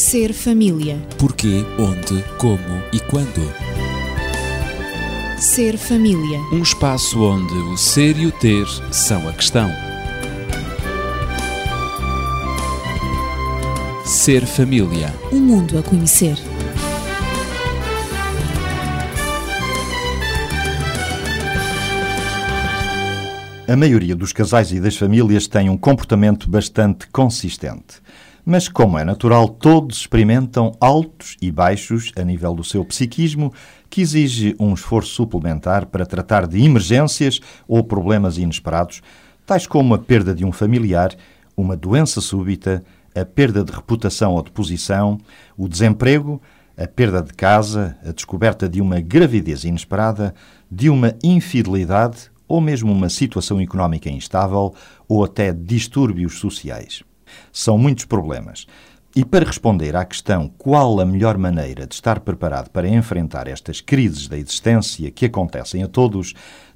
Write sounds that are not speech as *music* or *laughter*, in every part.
Ser família. Porquê, onde, como e quando. Ser família. Um espaço onde o ser e o ter são a questão. Ser família. Um mundo a conhecer. A maioria dos casais e das famílias tem um comportamento bastante consistente. Mas, como é natural, todos experimentam altos e baixos a nível do seu psiquismo, que exige um esforço suplementar para tratar de emergências ou problemas inesperados, tais como a perda de um familiar, uma doença súbita, a perda de reputação ou de posição, o desemprego, a perda de casa, a descoberta de uma gravidez inesperada, de uma infidelidade ou mesmo uma situação económica instável ou até distúrbios sociais. São muitos problemas. E para responder à questão qual a melhor maneira de estar preparado para enfrentar estas crises da existência que acontecem a todos,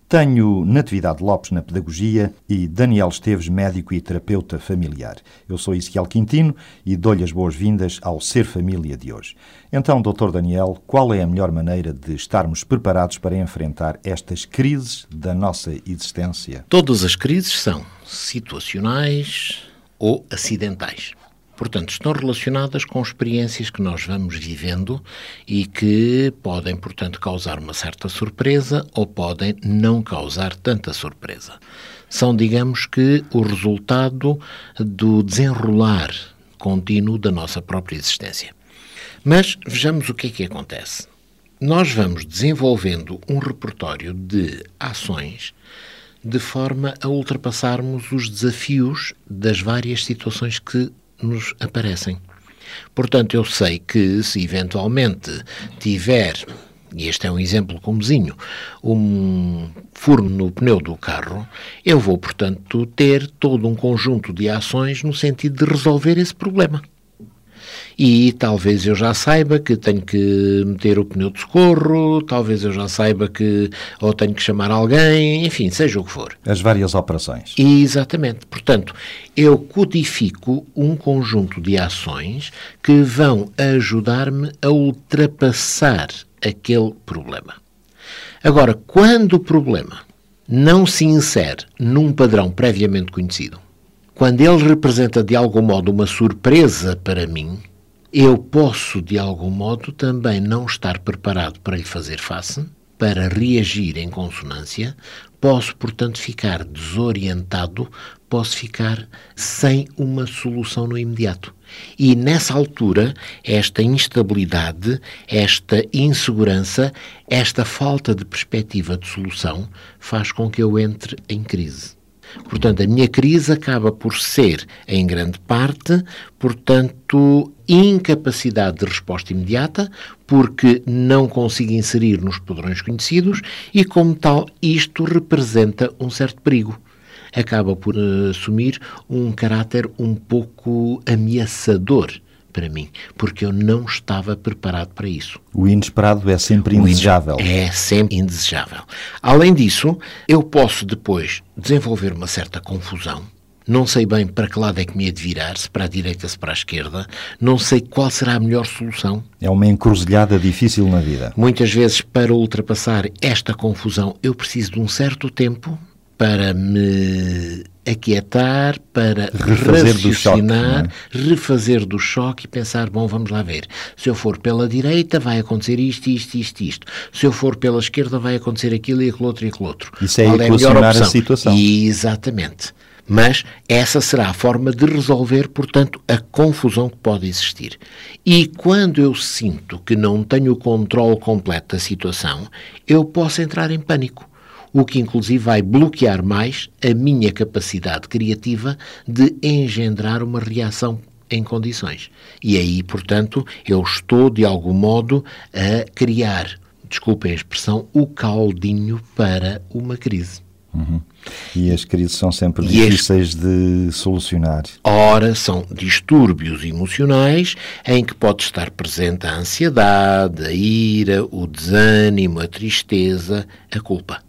tenho Natividade Lopes na Pedagogia e Daniel Esteves, médico e terapeuta familiar. Eu sou Ezequiel Quintino e dou-lhe as boas-vindas ao Ser Família de hoje. Então, Dr. Daniel, qual é a melhor maneira de estarmos preparados para enfrentar estas crises da nossa existência? Todas as crises são situacionais ou acidentais. Portanto, estão relacionadas com experiências que nós vamos vivendo e que podem, portanto, causar uma certa surpresa ou podem não causar tanta surpresa. São, digamos que, o resultado do desenrolar contínuo da nossa própria existência. Mas vejamos o que é que acontece. Nós vamos desenvolvendo um repertório de ações de forma a ultrapassarmos os desafios das várias situações que nos aparecem. Portanto, eu sei que se eventualmente tiver, e este é um exemplo comozinho, um furo no pneu do carro, eu vou, portanto, ter todo um conjunto de ações no sentido de resolver esse problema e talvez eu já saiba que tenho que meter o pneu de socorro, talvez eu já saiba que ou tenho que chamar alguém, enfim, seja o que for. As várias operações. Exatamente. Portanto, eu codifico um conjunto de ações que vão ajudar-me a ultrapassar aquele problema. Agora, quando o problema não se insere num padrão previamente conhecido, quando ele representa de algum modo uma surpresa para mim, eu posso, de algum modo, também não estar preparado para lhe fazer face, para reagir em consonância, posso, portanto, ficar desorientado, posso ficar sem uma solução no imediato. E nessa altura, esta instabilidade, esta insegurança, esta falta de perspectiva de solução faz com que eu entre em crise. Portanto, a minha crise acaba por ser, em grande parte, portanto, incapacidade de resposta imediata, porque não consigo inserir nos padrões conhecidos e, como tal, isto representa um certo perigo. Acaba por uh, assumir um caráter um pouco ameaçador para mim, porque eu não estava preparado para isso. O inesperado é sempre indesejável. É sempre indesejável. Além disso, eu posso depois desenvolver uma certa confusão. Não sei bem para que lado é que me hei de virar, se para a direita, se para a esquerda. Não sei qual será a melhor solução. É uma encruzilhada difícil na vida. Muitas vezes, para ultrapassar esta confusão, eu preciso de um certo tempo para me aquietar, para refazer raciocinar, do choque, é? refazer do choque e pensar, bom, vamos lá ver. Se eu for pela direita, vai acontecer isto, isto, isto, isto. Se eu for pela esquerda, vai acontecer aquilo e aquilo outro e aquilo outro. Isso é Qual é a, a situação. exatamente. Mas essa será a forma de resolver, portanto, a confusão que pode existir. E quando eu sinto que não tenho o controle completo da situação, eu posso entrar em pânico o que inclusive vai bloquear mais a minha capacidade criativa de engendrar uma reação em condições. E aí, portanto, eu estou, de algum modo, a criar, desculpem a expressão, o caldinho para uma crise. Uhum. E as crises são sempre e difíceis este... de solucionar. Ora, são distúrbios emocionais em que pode estar presente a ansiedade, a ira, o desânimo, a tristeza, a culpa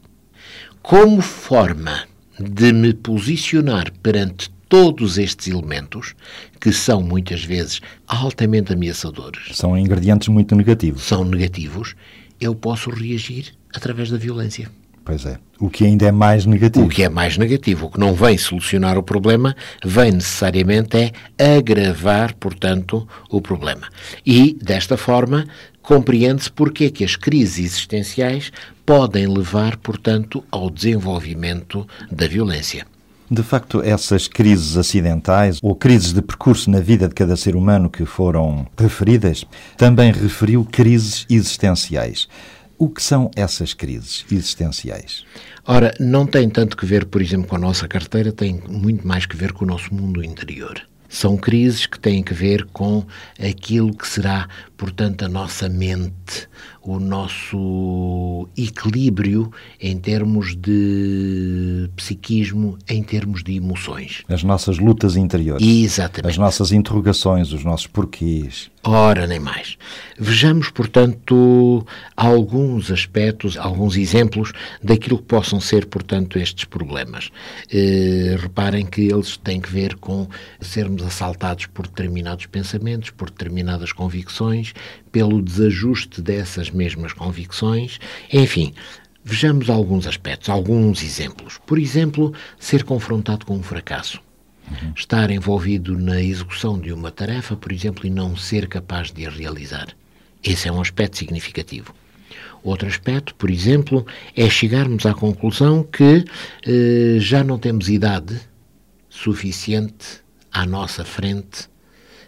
como forma de me posicionar perante todos estes elementos, que são muitas vezes altamente ameaçadores, São ingredientes muito negativos. são negativos, eu posso reagir através da violência. Pois é. O que ainda é mais negativo. O que é mais negativo, o que não vem solucionar o problema, vem necessariamente é agravar, portanto, o problema. E, desta forma, compreende-se porque é que as crises existenciais podem levar, portanto, ao desenvolvimento da violência. De facto, essas crises acidentais ou crises de percurso na vida de cada ser humano que foram referidas, também referiu crises existenciais. O que são essas crises existenciais? Ora, não tem tanto que ver, por exemplo, com a nossa carteira, tem muito mais que ver com o nosso mundo interior. São crises que têm que ver com aquilo que será, portanto, a nossa mente, o nosso equilíbrio em termos de psiquismo, em termos de emoções. As nossas lutas interiores. Exatamente. As nossas interrogações, os nossos porquês. Ora, nem mais. Vejamos, portanto, alguns aspectos, alguns exemplos daquilo que possam ser, portanto, estes problemas. Eh, reparem que eles têm que ver com sermos assaltados por determinados pensamentos, por determinadas convicções, pelo desajuste dessas mesmas convicções, enfim. Vejamos alguns aspectos, alguns exemplos. Por exemplo, ser confrontado com um fracasso. Estar envolvido na execução de uma tarefa, por exemplo, e não ser capaz de a realizar. Esse é um aspecto significativo. Outro aspecto, por exemplo, é chegarmos à conclusão que eh, já não temos idade suficiente à nossa frente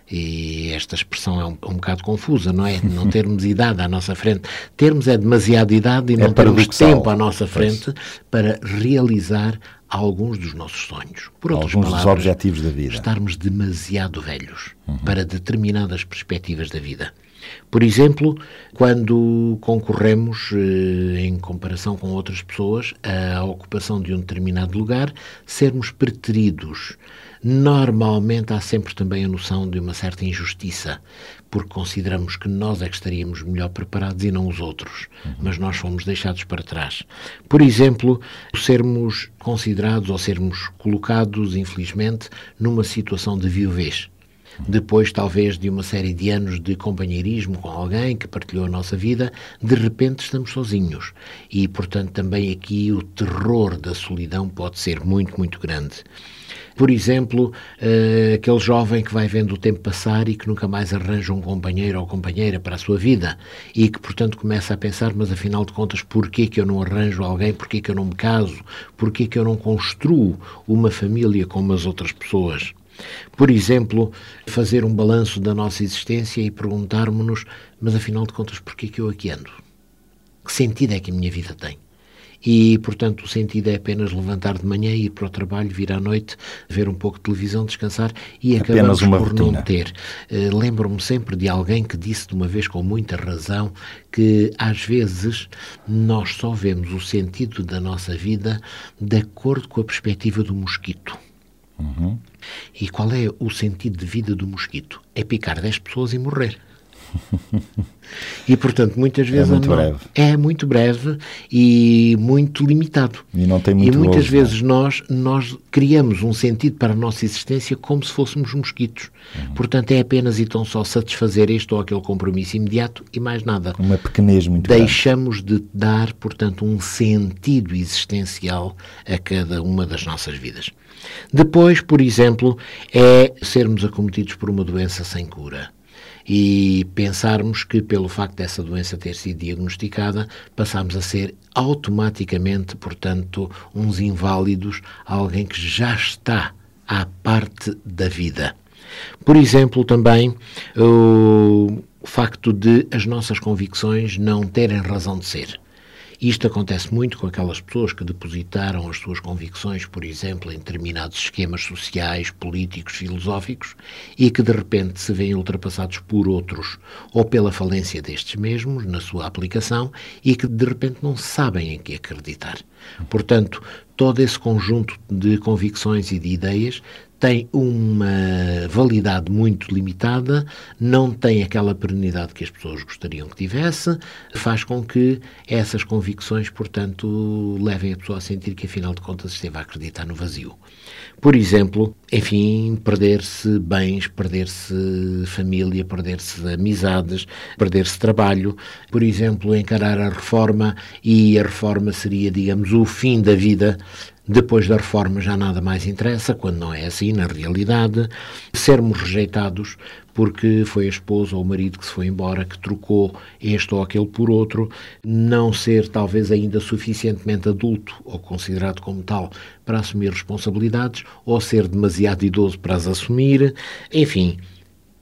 e esta expressão é um, um bocado confusa, não é? Não termos *laughs* idade à nossa frente. Termos é demasiada idade e É não termos tempo à nossa frente para realizar alguns dos nossos sonhos. Por outras Alguns dos palavras, objetivos da vida. estarmos demasiado velhos para determinadas perspectivas da vida. Por exemplo, quando concorremos, eh, em comparação com outras pessoas, à ocupação de um determinado lugar, sermos preteridos. Normalmente há sempre também a noção de uma certa injustiça, porque consideramos que nós é que estaríamos melhor preparados e não os outros, mas nós fomos deixados para trás. Por exemplo, sermos considerados ou sermos colocados, infelizmente, numa situação de viuvez. Depois, talvez, de uma série de anos de companheirismo com alguém que partilhou a nossa vida, de repente estamos sozinhos. E, portanto, também aqui o terror da solidão pode ser muito, muito grande. Por exemplo, eh, aquele jovem que vai vendo o tempo passar e que nunca mais arranja um companheiro ou companheira para a sua vida e que, portanto, começa a pensar, mas afinal de contas, porquê que eu não arranjo alguém, porquê que eu não me caso, porquê que eu não construo uma família como as outras pessoas? Por exemplo, fazer um balanço da nossa existência e perguntarmos-nos, mas afinal de contas, porquê que eu aqui ando? Que sentido é que a minha vida tem? E, portanto, o sentido é apenas levantar de manhã, ir para o trabalho, vir à noite, ver um pouco de televisão, descansar e Apenas acabamos por não rotina. ter. Eh, Lembro-me sempre de alguém que disse de uma vez com muita razão que às vezes nós só vemos o sentido da nossa vida de acordo com a perspectiva do mosquito. E qual é o sentido de vida do mosquito? É picar 10 pessoas e morrer. E, portanto, muitas vezes... muito não- breve. É muito breve e muito limitado. E não tem muito E muitas gozo, não é? vezes nós, nós criamos um sentido para a nossa existência como se fôssemos mosquitos. Uhum. Portanto, é apenas e tão só satisfazer este ou aquele compromisso imediato e mais nada. Uma pequenez muito grande. Deixamos de dar, portanto, um sentido existencial a cada uma das nossas vidas. Depois, por exemplo, é sermos acometidos por uma doença sem cura. E pensarmos que, pelo facto dessa doença ter sido diagnosticada, passamos a ser automaticamente, portanto, uns inválidos, alguém que já está à parte da vida. Por exemplo, também o facto de as nossas convicções não terem razão de ser. Isto acontece muito com aquelas pessoas que depositaram as suas convicções, por exemplo, em determinados esquemas sociais, políticos, filosóficos, e que de repente se veem ultrapassados por outros, ou pela falência destes mesmos na sua aplicação, e que de repente não sabem em que acreditar. Portanto, todo esse conjunto de convicções e de ideias tem uma validade muito limitada, não tem aquela perenidade que as pessoas gostariam que tivesse, faz com que essas convicções, portanto, levem a pessoa a sentir que, afinal de contas, esteve a acreditar no vazio. Por exemplo, enfim, perder-se bens, perder-se família, perder-se amizades, perder-se trabalho. Por exemplo, encarar a reforma e a reforma seria, digamos, o fim da vida depois da reforma já nada mais interessa, quando não é assim, na realidade. Sermos rejeitados porque foi a esposa ou o marido que se foi embora, que trocou este ou aquele por outro. Não ser, talvez, ainda suficientemente adulto ou considerado como tal para assumir responsabilidades, ou ser demasiado idoso para as assumir. Enfim,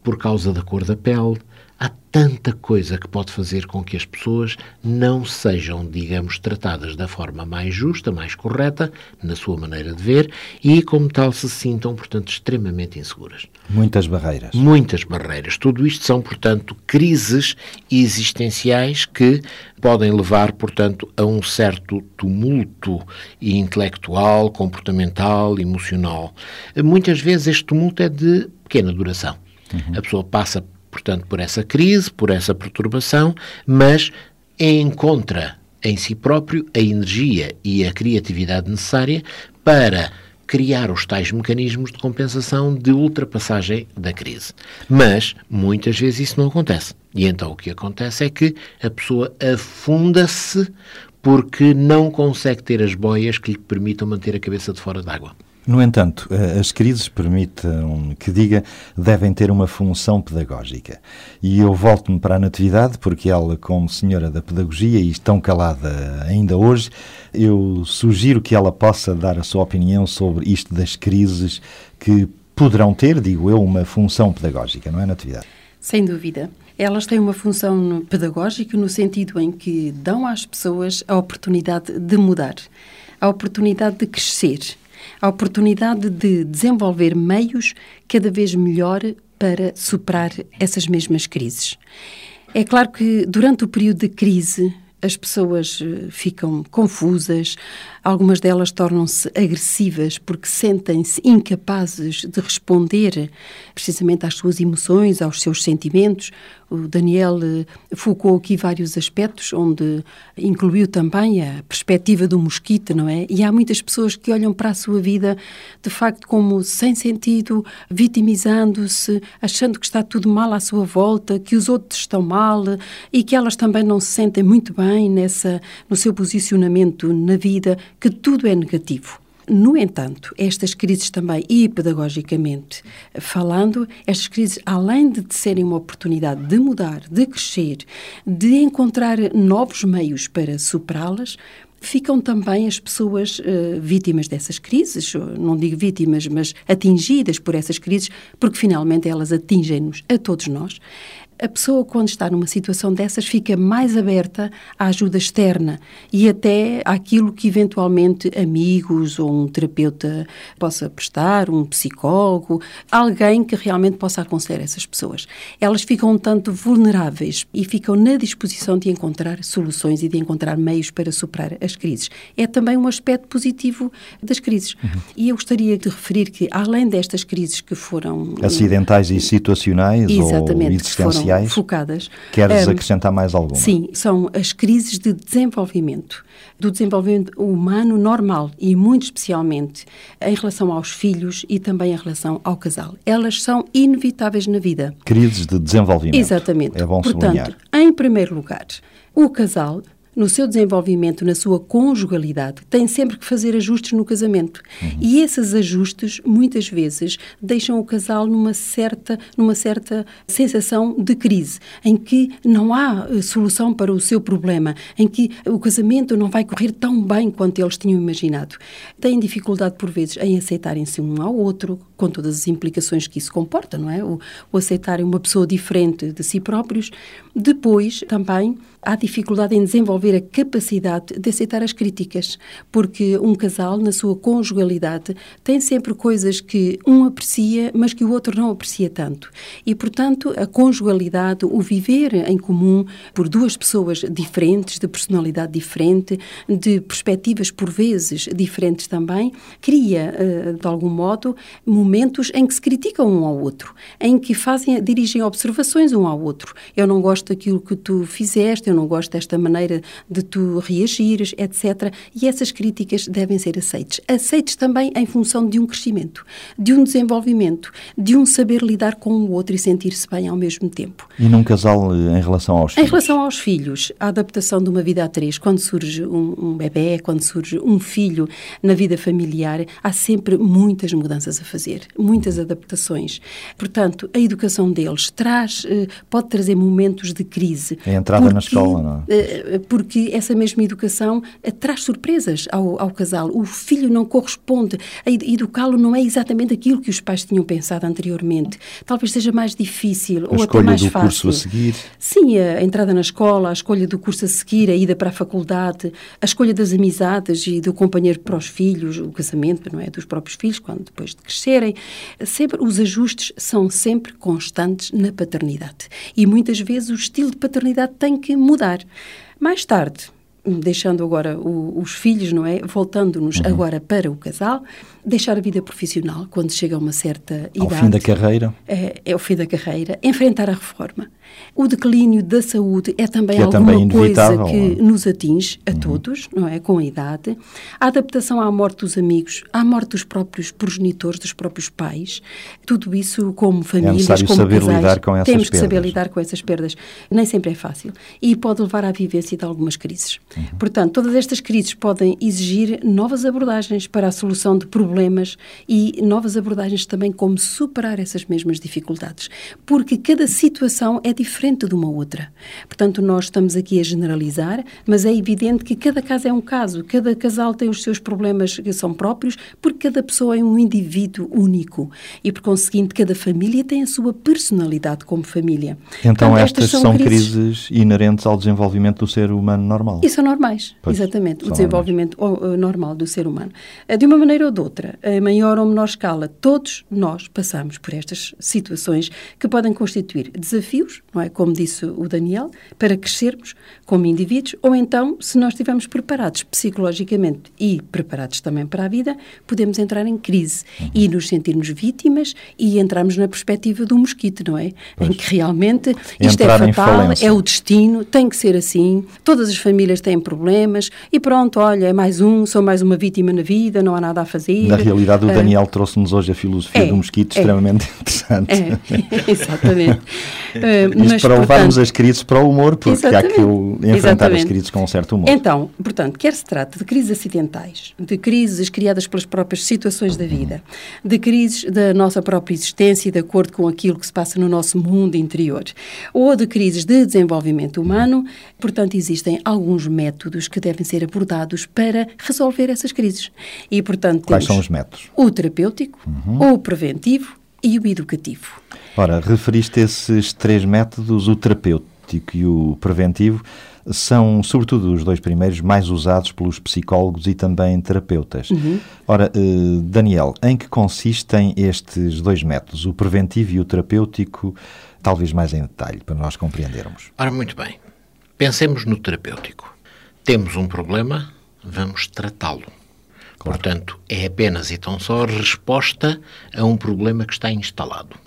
por causa da cor da pele Há tanta coisa que pode fazer com que as pessoas não sejam, digamos, tratadas da forma mais justa, mais correta, na sua maneira de ver, e como tal se sintam, portanto, extremamente inseguras. Muitas barreiras. Muitas barreiras. Tudo isto são, portanto, crises existenciais que podem levar, portanto, a um certo tumulto intelectual, comportamental, emocional. Muitas vezes este tumulto é de pequena duração. Uhum. A pessoa passa portanto, por essa crise, por essa perturbação, mas encontra em si próprio a energia e a criatividade necessária para criar os tais mecanismos de compensação de ultrapassagem da crise. Mas, muitas vezes, isso não acontece. E então o que acontece é que a pessoa afunda-se porque não consegue ter as boias que lhe permitam manter a cabeça de fora d'água. No entanto, eh, as crises permitem que diga devem ter uma função pedagógica. E eu volto-me para a Natividade, porque ela, como senhora da pedagogia e tão calada ainda hoje, eu sugiro que ela possa dar a sua opinião sobre isto das crises que poderão ter, digo eu, uma função pedagógica, não é, Natividade? Sem dúvida. Elas têm uma função pedagógica no sentido em que dão às pessoas a oportunidade de mudar, a oportunidade de crescer a oportunidade de desenvolver meios cada vez melhor para superar essas mesmas crises. É claro que durante o período de crise as pessoas eh, ficam confusas, algumas delas tornam-se agressivas porque sentem-se incapazes de responder precisamente às suas emoções, aos seus sentimentos. O Daniel eh, focou aqui vários aspectos, onde incluiu também a perspectiva do mosquito, não é? E há muitas pessoas que olham para a sua vida, de facto, como sem sentido, vitimizando-se, achando que está tudo mal à sua volta, que os outros estão mal e que elas também não se sentem muito bem nessa, no seu posicionamento na vida, que tudo é negativo. No entanto, estas crises também, e pedagogicamente falando, estas crises, além de serem uma oportunidade de mudar, de crescer, de encontrar novos meios para superá-las, ficam também as pessoas uh, vítimas dessas crises, não digo vítimas, mas atingidas por essas crises, porque finalmente elas atingem-nos a todos nós a pessoa, quando está numa situação dessas, fica mais aberta à ajuda externa e até àquilo que eventualmente amigos ou um terapeuta possa prestar, um psicólogo, alguém que realmente possa aconselhar essas pessoas. Elas ficam um tanto vulneráveis e ficam na disposição de encontrar soluções e de encontrar meios para superar as crises. É também um aspecto positivo das crises. Uhum. E eu gostaria de referir que, além destas crises que foram... Acidentais e situacionais ou existenciais, sociais. focadas. Queres um, acrescentar mais alguma? Sim, são as crises de desenvolvimento, do desenvolvimento humano normal e muito especialmente em relação aos filhos e também em relação ao casal. Elas são inevitáveis na vida. Crises de desenvolvimento. Exatamente. É bom Portanto, sublinhar. em primeiro lugar, o casal no seu desenvolvimento, na sua conjugalidade, tem sempre que fazer ajustes no casamento. Uhum. E esses ajustes, muitas vezes, deixam o casal numa certa, numa certa sensação de crise, em que não há eh, solução para o seu problema, em que o casamento não vai correr tão bem quanto eles tinham imaginado. Têm dificuldade, por vezes, em aceitarem-se um ao outro, com todas as implicações que isso comporta, não é? O, o aceitarem uma pessoa diferente de si próprios. Depois, também, há dificuldade em desenvolver a capacidade de aceitar as críticas, porque um casal, na sua conjugalidade, tem sempre coisas que um aprecia, mas que o outro não aprecia tanto. E, portanto, a conjugalidade, o viver em comum por duas pessoas diferentes, de personalidade diferente, de perspectivas por vezes diferentes também, cria, eh, de algum modo, momentos em que se criticam um ao outro, em que fazem, dirigem observações um ao outro. Eu não gosto daquilo que tu fizeste, eu não gosto desta maneira de tu reagires, etc. E essas críticas devem ser aceites. Aceites também em função de um crescimento, de um desenvolvimento, de um saber lidar com o outro e sentir-se bem ao mesmo tempo. E num casal eh, em relação aos em filhos? Em relação aos filhos, a adaptação de uma vida a três, quando surge um, um bebê, quando surge um filho na vida familiar, há sempre muitas mudanças a fazer, muitas adaptações. Portanto, a educação deles traz, eh, pode trazer momentos de crise. A entrada na escola, é? Eh, porque essa mesma educação traz surpresas ao, ao casal. O filho não corresponde, educá-lo não é exatamente aquilo que os pais tinham pensado anteriormente. Talvez seja mais difícil a ou até mais fácil. A escolha do curso a seguir. Sim, a entrada na escola, a escolha do curso a seguir, a ida para a faculdade, a escolha das amizades e do companheiro para os filhos, o casamento, não é, dos próprios filhos, quando depois de crescerem. Sempre os ajustes são sempre constantes na paternidade. E muitas vezes o estilo de paternidade tem que mudar. Mais tarde, deixando agora o, os filhos, não é? Voltando-nos uhum. agora para o casal, deixar a vida profissional quando chega a uma certa idade. Ao fim da carreira. É, é o fim da carreira. Enfrentar a reforma. O declínio da saúde é também que é alguma também coisa que é? nos atinge a uhum. todos, não é? Com a idade. A adaptação à morte dos amigos, à morte dos próprios progenitores, dos próprios pais. Tudo isso como famílias, é como saber casais, lidar com essas temos que perdas. saber lidar com essas perdas. Nem sempre é fácil. E pode levar à vivência de algumas crises. Uhum. Portanto, todas estas crises podem exigir novas abordagens para a solução de problemas e novas abordagens também como superar essas mesmas dificuldades. Porque cada situação é diferente de uma outra. Portanto, nós estamos aqui a generalizar, mas é evidente que cada caso é um caso, cada casal tem os seus problemas que são próprios, porque cada pessoa é um indivíduo único e, por conseguinte, cada família tem a sua personalidade como família. Então, Portanto, estas, estas são, crises... crises... inerentes ao desenvolvimento do ser humano normal. São normais, pois, exatamente, o desenvolvimento normais. normal do ser humano. Eh, de uma maneira ou de outra, a maior ou menor escala, todos nós passamos por estas situações que podem constituir desafios, não é? Como disse o Daniel, para crescermos como indivíduos, ou então, se nós estivermos preparados psicologicamente e preparados também para a vida, podemos entrar em crise uhum. e nos sentirmos vítimas e entrarmos na perspectiva do mosquito, não é? Pois. Em que realmente isto entrar é fatal, é o destino, tem que ser assim, todas as famílias têm problemas e pronto, olha, é mais um, sou mais uma vítima na vida, não há nada a fazer. Na realidade, o ah, Daniel uh, trouxe-nos hoje a filosofia é, do mosquito, é, extremamente *laughs* interessante. É, *laughs* exatamente. *laughs* uh, mas, para levarmos as crises para o humor, porque há que enfrentar exatamente. as crises com um certo humor. Então, portanto, quer se trate de crises acidentais, de crises criadas pelas próprias situações da vida, de crises da nossa própria existência de acordo com aquilo que se passa no nosso mundo interior, ou de crises de desenvolvimento humano, portanto, existem alguns métodos que devem ser abordados para resolver essas crises. E, portanto, Quais são os métodos? O terapêutico, uhum. o preventivo e o educativo. Ora, referiste esses três métodos, o terapêutico e o preventivo, são, sobretudo os dois primeiros, mais usados pelos psicólogos e também terapeutas. Uhum. Ora, eh, Daniel, em que consistem estes dois métodos, o preventivo e o terapêutico, talvez mais em detalhe, para nós compreendermos? Ora, muito bem. Pensemos no terapêutico. Temos um problema, vamos tratá-lo. Claro. Portanto, é apenas e tão só resposta a um problema que está instalado.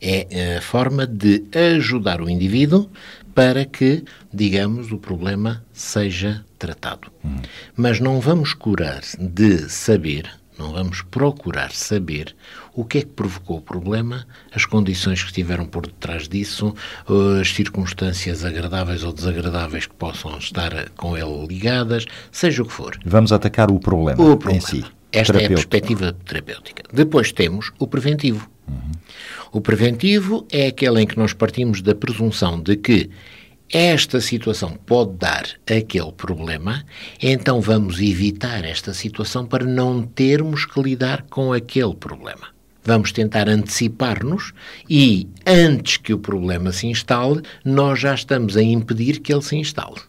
É a forma de ajudar o indivíduo para que, digamos, o problema seja tratado. Hum. Mas não vamos curar de saber não vamos procurar saber o que é que provocou o problema, as condições que estiveram por detrás disso, as circunstâncias agradáveis ou desagradáveis que possam estar com ele ligadas, seja o que for. Vamos atacar o problema, o problema. em si. Esta é a perspectiva terapêutica. Depois temos o preventivo. Uhum. O preventivo é aquele em que nós partimos da presunção de que esta situação pode dar aquele problema, então vamos evitar esta situação para não termos que lidar com aquele problema. Vamos tentar antecipar-nos e, antes que o problema se instale, nós já estamos a impedir que ele se instale.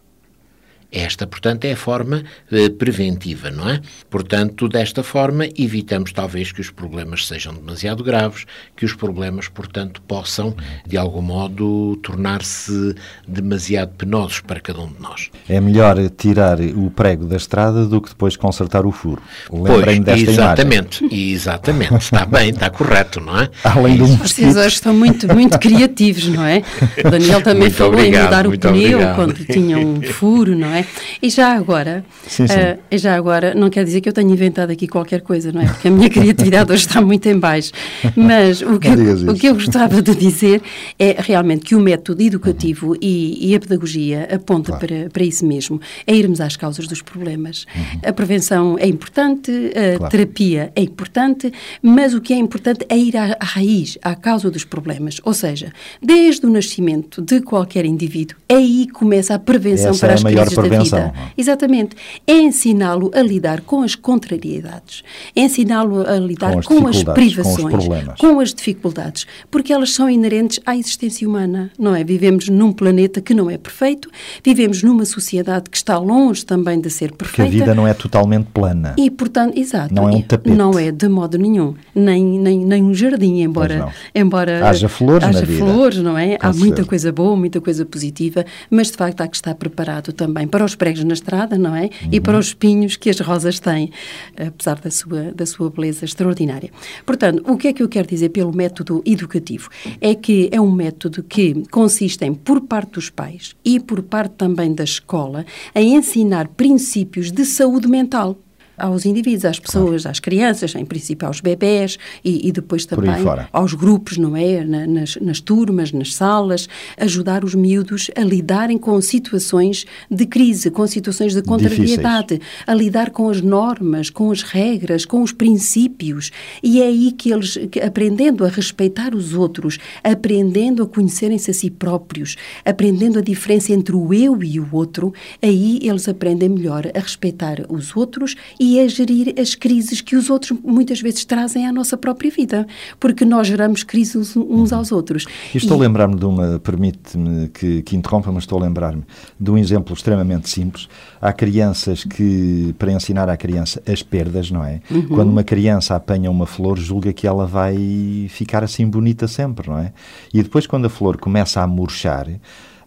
Esta, portanto, é a forma eh, preventiva, não é? Portanto, desta forma, evitamos talvez que os problemas sejam demasiado graves, que os problemas, portanto, possam, de algum modo, tornar-se demasiado penosos para cada um de nós. É melhor tirar o prego da estrada do que depois consertar o furo. Lembrem pois, desta exatamente, imagem. Exatamente, está *laughs* bem, está correto, não é? Além do Vocês hoje estão muito, muito criativos, não é? O *laughs* Daniel também Muito falou obrigado, em mudar o pneu obrigado. quando tinha um furo, não é? E já agora, Sim, sim. e já agora, não quer dizer que eu tenha inventado aqui qualquer coisa, não é? Porque a minha *laughs* criatividade hoje está muito em baixo. Mas o que, o que eu gostava de dizer é realmente que o método educativo e, e a pedagogia aponta para, para isso mesmo, é irmos às causas dos problemas. A prevenção é importante, a Claro. terapia é importante, mas o que é importante é ir à, à raiz, à causa dos problemas. Ou seja, desde o nascimento de qualquer indivíduo, é aí que começa a prevenção Essa para é a as maior crises da vida. Exatamente. É ensiná-lo a lidar com as contrariedades, é ensiná-lo a lidar Com as com as, com privações, problemas. com as dificuldades, porque elas são inerentes à existência humana, não é? Vivemos num planeta que não é perfeito, vivemos numa sociedade que está longe também de ser Porque a perfeita. vida não é totalmente plana. E, portanto, exato. Não é um tapete. Não é de modo nenhum. Nem, nem, nem um jardim, embora, embora Haja flores haja na vida. flores, não é? Com Há muita certeza. coisa boa, muita coisa positiva, mas de facto há que estar preparado também para os pregos na estrada, não é? E Uhum. para os espinhos que as rosas têm, apesar da sua, da sua beleza extraordinária. Portanto, o que é que eu quero dizer pelo método educativo? É que é um método que consiste em, por parte dos pais e por parte também da escola, em ensinar princípios de saúde mental aos indivíduos, às pessoas, às crianças, em princípio aos bebés e, e depois também aos grupos, não é? Na- Nas, nas turmas, nas salas, ajudar os miúdos a lidarem com situações de crise, com situações de contrariedade, a lidar com as normas, com as regras, com os princípios. E é aí que eles, que aprendendo a respeitar os outros, aprendendo a conhecerem-se a si próprios, aprendendo a diferença entre o eu e o outro, aí eles aprendem melhor a respeitar os outros e a gerir as crises que os outros muitas vezes trazem à nossa própria vida, porque nós geramos crises uns aos outros. Estou a E- lembrar-me de uma, permite-me que, que interrompa, mas estou a lembrar-me de um exemplo extremamente simples. Há crianças que, para ensinar à criança as perdas, não é? Uhum. Quando uma criança apanha uma flor, julga que ela vai ficar assim bonita sempre, não é? E depois, quando a flor começa a murchar,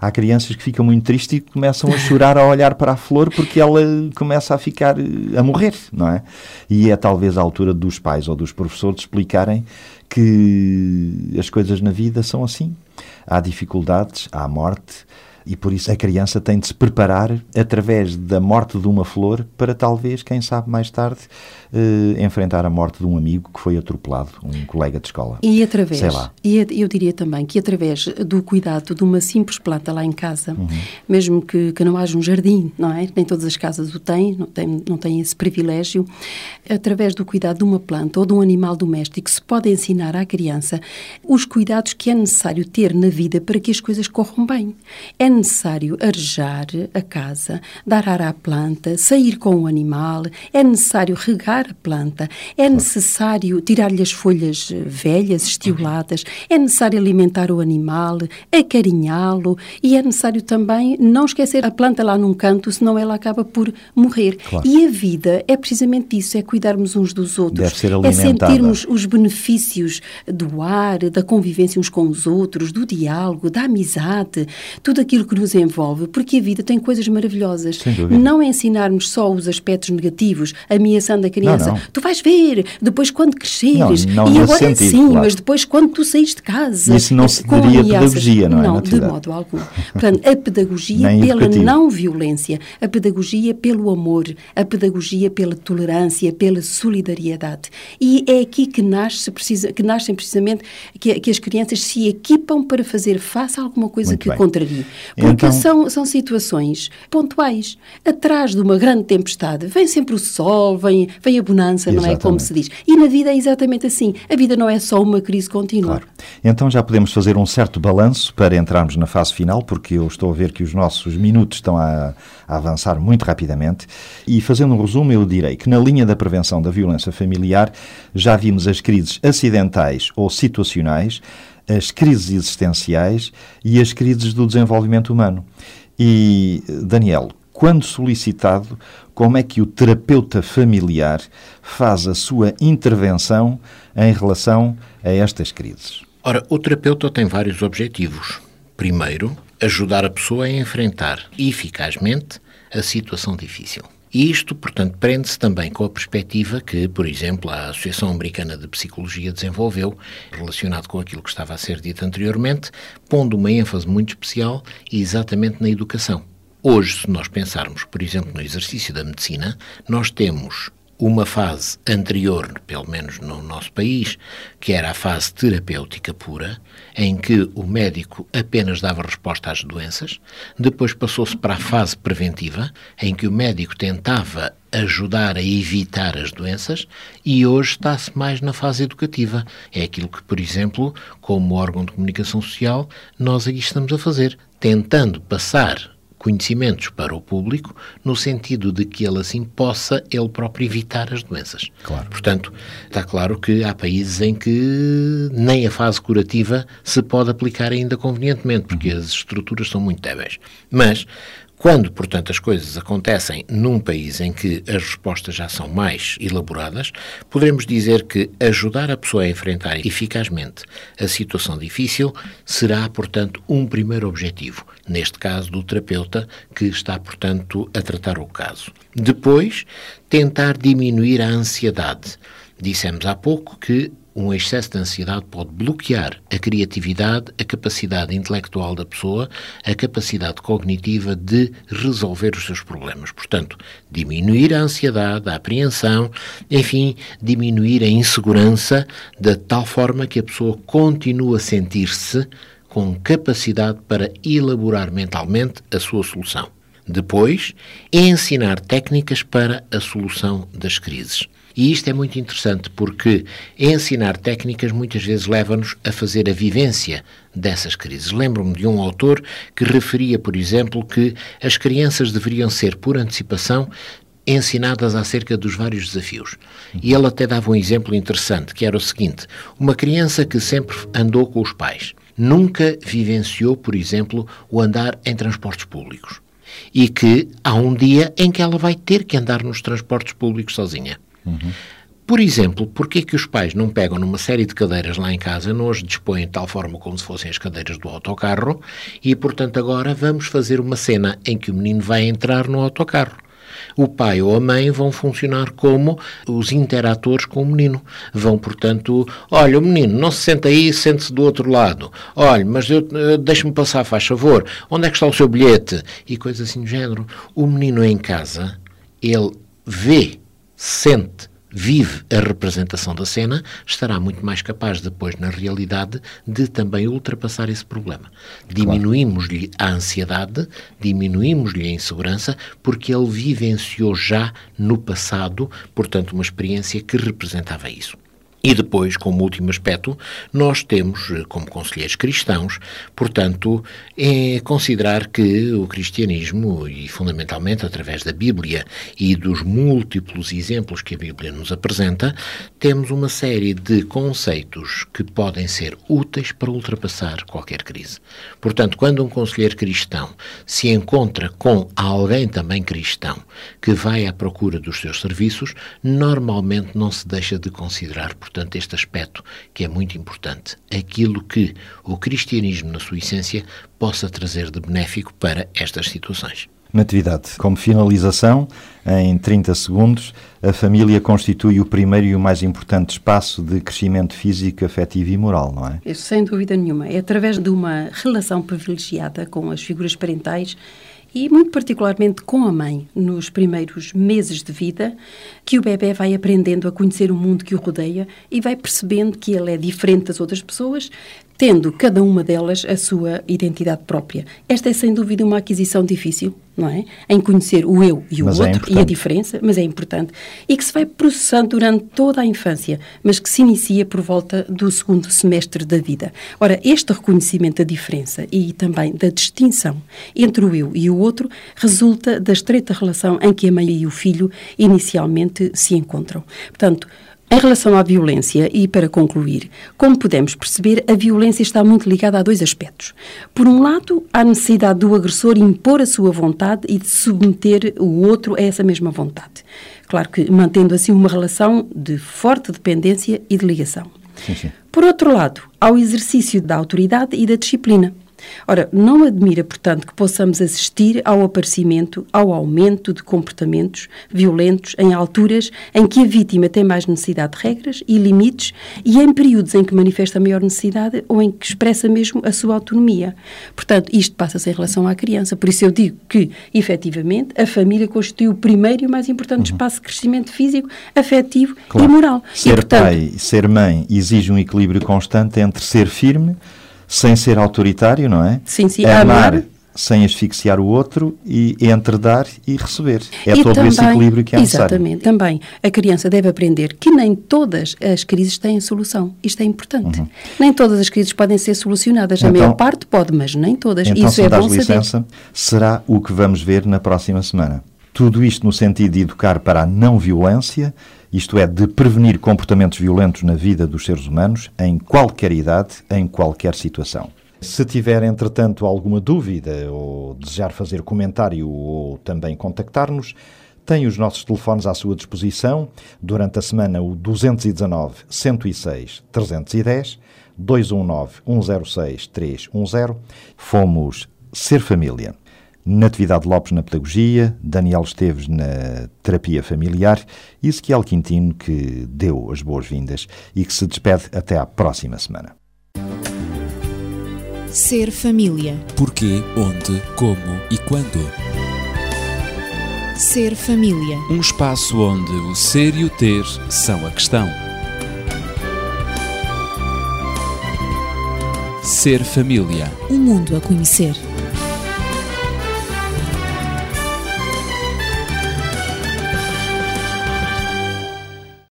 há crianças que ficam muito tristes e começam a chorar a olhar para a flor porque ela começa a ficar, eh, a morrer, não é? E é talvez a altura dos pais ou dos professores explicarem que as coisas na vida são assim. Há dificuldades, há morte, e por isso a criança tem de se preparar através da morte de uma flor para talvez, quem sabe mais tarde, eh, enfrentar a morte de um amigo que foi atropelado, um colega de escola. E através, Sei lá. e eu diria também que através do cuidado de uma simples planta lá em casa, Uhum. mesmo que, que não haja um jardim, não é? Nem todas as casas o têm, não têm, não têm esse privilégio. Através do cuidado de uma planta ou de um animal doméstico, se pode ensinar à criança os cuidados que é necessário ter na vida para que as coisas corram bem. É necessário arejar a casa, dar ar à planta, sair com o animal, é necessário regar a planta, é necessário tirar-lhe as folhas eh, velhas, estioladas, é necessário alimentar o animal, acarinhá-lo e é necessário também não esquecer a planta lá num canto, senão ela acaba por morrer. Claro. E a vida é precisamente isso, é cuidarmos uns dos outros, é sentirmos os benefícios do ar, da convivência uns com os outros, do diálogo, da amizade, tudo aquilo que nos envolve, porque a vida tem coisas maravilhosas. Não ensinarmos só os aspectos negativos, ameaçando a criança. Não, não. Tu vais ver, depois quando cresceres, Não, e agora é sentido, sim, claro. mas depois quando tu saís de casa. Isso não se diria ameaças. pedagogia, não é, Não, de modo algum. *laughs* Portanto, a pedagogia pela educativo. não violência, a pedagogia pelo amor, a pedagogia pela tolerância, pela solidariedade. E é aqui que, nasce, precisa, que nascem precisamente que, que as crianças se equipam para fazer face a alguma coisa Muito que bem. contrarie. Porque Então- são, são situações pontuais. Atrás de uma grande tempestade vem sempre o sol, vem, vem a bonança, não é? Como Exatamente. se diz. E na vida é exatamente assim. A vida não é só uma crise contínua. Claro. Então já podemos fazer um certo balanço para entrarmos na fase final, porque eu estou a ver que os nossos minutos estão a, a avançar muito rapidamente. E fazendo um resumo, eu direi que na linha da prevenção da violência familiar já vimos as crises acidentais ou situacionais, as crises existenciais e as crises do desenvolvimento humano. E, Daniel, quando solicitado, como é que o terapeuta familiar faz a sua intervenção em relação a estas crises? Ora, o terapeuta tem vários objetivos. Primeiro, ajudar a pessoa a enfrentar eficazmente a situação difícil. E isto, portanto, prende-se também com a perspectiva que, por exemplo, a Associação Americana de Psicologia desenvolveu, relacionado com aquilo que estava a ser dito anteriormente, pondo uma ênfase muito especial exatamente na educação. Hoje, se nós pensarmos, por exemplo, no exercício da medicina, nós temos uma fase anterior, pelo menos no nosso país, que era a fase terapêutica pura, em que o médico apenas dava resposta às doenças, depois passou-se para a fase preventiva, em que o médico tentava ajudar a evitar as doenças, e hoje está-se mais na fase educativa. É aquilo que, por exemplo, como órgão de comunicação social, nós aqui estamos a fazer, tentando passar conhecimentos para o público, no sentido de que ele assim possa ele próprio evitar as doenças. Claro. Portanto, está claro que há países em que nem a fase curativa se pode aplicar ainda convenientemente, porque as estruturas são muito débeis. Mas quando, portanto, as coisas acontecem num país em que as respostas já são mais elaboradas, poderemos dizer que ajudar a pessoa a enfrentar eficazmente a situação difícil será, portanto, um primeiro objetivo, neste caso do terapeuta que está, portanto, a tratar o caso. Depois, tentar diminuir a ansiedade. Dissemos há pouco que um excesso de ansiedade pode bloquear a criatividade, a capacidade intelectual da pessoa, a capacidade cognitiva de resolver os seus problemas. Portanto, diminuir a ansiedade, a apreensão, enfim, diminuir a insegurança, de tal forma que a pessoa continue a sentir-se com capacidade para elaborar mentalmente a sua solução. Depois, ensinar técnicas para a solução das crises. E isto é muito interessante porque ensinar técnicas muitas vezes leva-nos a fazer a vivência dessas crises. Lembro-me de um autor que referia, por exemplo, que as crianças deveriam ser, por antecipação, ensinadas acerca dos vários desafios. E ele até dava um exemplo interessante, que era o seguinte: uma criança que sempre andou com os pais, nunca vivenciou, por exemplo, o andar em transportes públicos. E que há um dia em que ela vai ter que andar nos transportes públicos sozinha. Uhum. Por exemplo, porquê que os pais não pegam numa série de cadeiras lá em casa, não as dispõem de tal forma como se fossem as cadeiras do autocarro e, portanto, agora vamos fazer uma cena em que o menino vai entrar no autocarro. O pai ou a mãe vão funcionar como os interatores com o menino. Vão, portanto, olha, o menino não se senta aí, sente-se do outro lado. Olha, mas uh, deixe-me passar, faz favor. Onde é que está o seu bilhete? E coisas assim do género. O menino em casa, ele vê sente, vive a representação da cena, estará muito mais capaz depois, na realidade, de também ultrapassar esse problema. Diminuímos-lhe a ansiedade, diminuímos-lhe a insegurança, porque ele vivenciou já no passado, portanto, uma experiência que representava isso. E depois, como último aspecto, nós temos, eh, como conselheiros cristãos, portanto, é considerar que o cristianismo, e fundamentalmente através da Bíblia e dos múltiplos exemplos que a Bíblia nos apresenta, temos uma série de conceitos que podem ser úteis para ultrapassar qualquer crise. Portanto, quando um conselheiro cristão se encontra com alguém também cristão que vai à procura dos seus serviços, normalmente não se deixa de considerar, portanto, portanto, este aspecto que é muito importante, aquilo que o cristianismo, na sua essência, possa trazer de benéfico para estas situações. Natividade, como finalização, em 30 segundos, a família constitui o primeiro e o mais importante espaço de crescimento físico, afetivo e moral, não é? Sem dúvida nenhuma. É através de uma relação privilegiada com as figuras parentais e muito particularmente com a mãe, nos primeiros meses de vida, que o bebê vai aprendendo a conhecer o mundo que o rodeia e vai percebendo que ele é diferente das outras pessoas, tendo cada uma delas a sua identidade própria. Esta é sem dúvida uma aquisição difícil, não é? Em conhecer o eu e o mas é outro é e a diferença, mas é importante. E que se vai processando durante toda a infância, mas que se inicia por volta do segundo semestre da vida. Ora, este reconhecimento da diferença e também da distinção entre o eu e o outro resulta da estreita relação em que a mãe e o filho inicialmente se encontram. Portanto, Em relação à violência, e para concluir, como podemos perceber, a violência está muito ligada a dois aspectos. Por um lado, a necessidade do agressor impor a sua vontade e de submeter o outro a essa mesma vontade. Claro que mantendo assim uma relação de forte dependência e de ligação. Sim, sim. Por outro lado, ao exercício da autoridade e da disciplina. Ora, não admira, portanto, que possamos assistir ao aparecimento, ao aumento de comportamentos violentos em alturas em que a vítima tem mais necessidade de regras e limites e em períodos em que manifesta maior necessidade ou em que expressa mesmo a sua autonomia. Portanto, isto passa-se em relação à criança. Por isso eu digo que, efetivamente, a família constitui o primeiro e o mais importante espaço de crescimento físico, afetivo Claro. e moral. Ser e, portanto, pai e ser mãe exige um equilíbrio constante entre ser firme, sem ser autoritário, não é? Sim, sim, Amar, amar. sem asfixiar o outro e entre dar e receber. É E todo esse também- equilíbrio que é necessário. Exatamente. Também a criança deve aprender que nem todas as crises têm solução. Isto é importante. Nem todas as crises podem ser solucionadas. a Uhum. Então- maior parte pode, mas nem todas. Então, Isso se é bom saber. licença, será o que vamos ver na próxima semana. Tudo isto no sentido de educar para a não violência, isto é, de prevenir comportamentos violentos na vida dos seres humanos, em qualquer idade, em qualquer situação. Se tiver, entretanto, alguma dúvida ou desejar fazer comentário ou também contactar-nos, tem os nossos telefones à sua disposição. Durante a semana, o 219 106 310, 219 106 310. Fomos Ser Família. Natividade Lopes na Pedagogia, Daniel Esteves na Terapia Familiar e Ezequiel Quintino que deu as boas-vindas e que se despede até à próxima semana. Ser família. Porquê, onde, como e quando. Ser família. Um espaço onde o ser e o ter são a questão. Ser família. Um mundo a conhecer.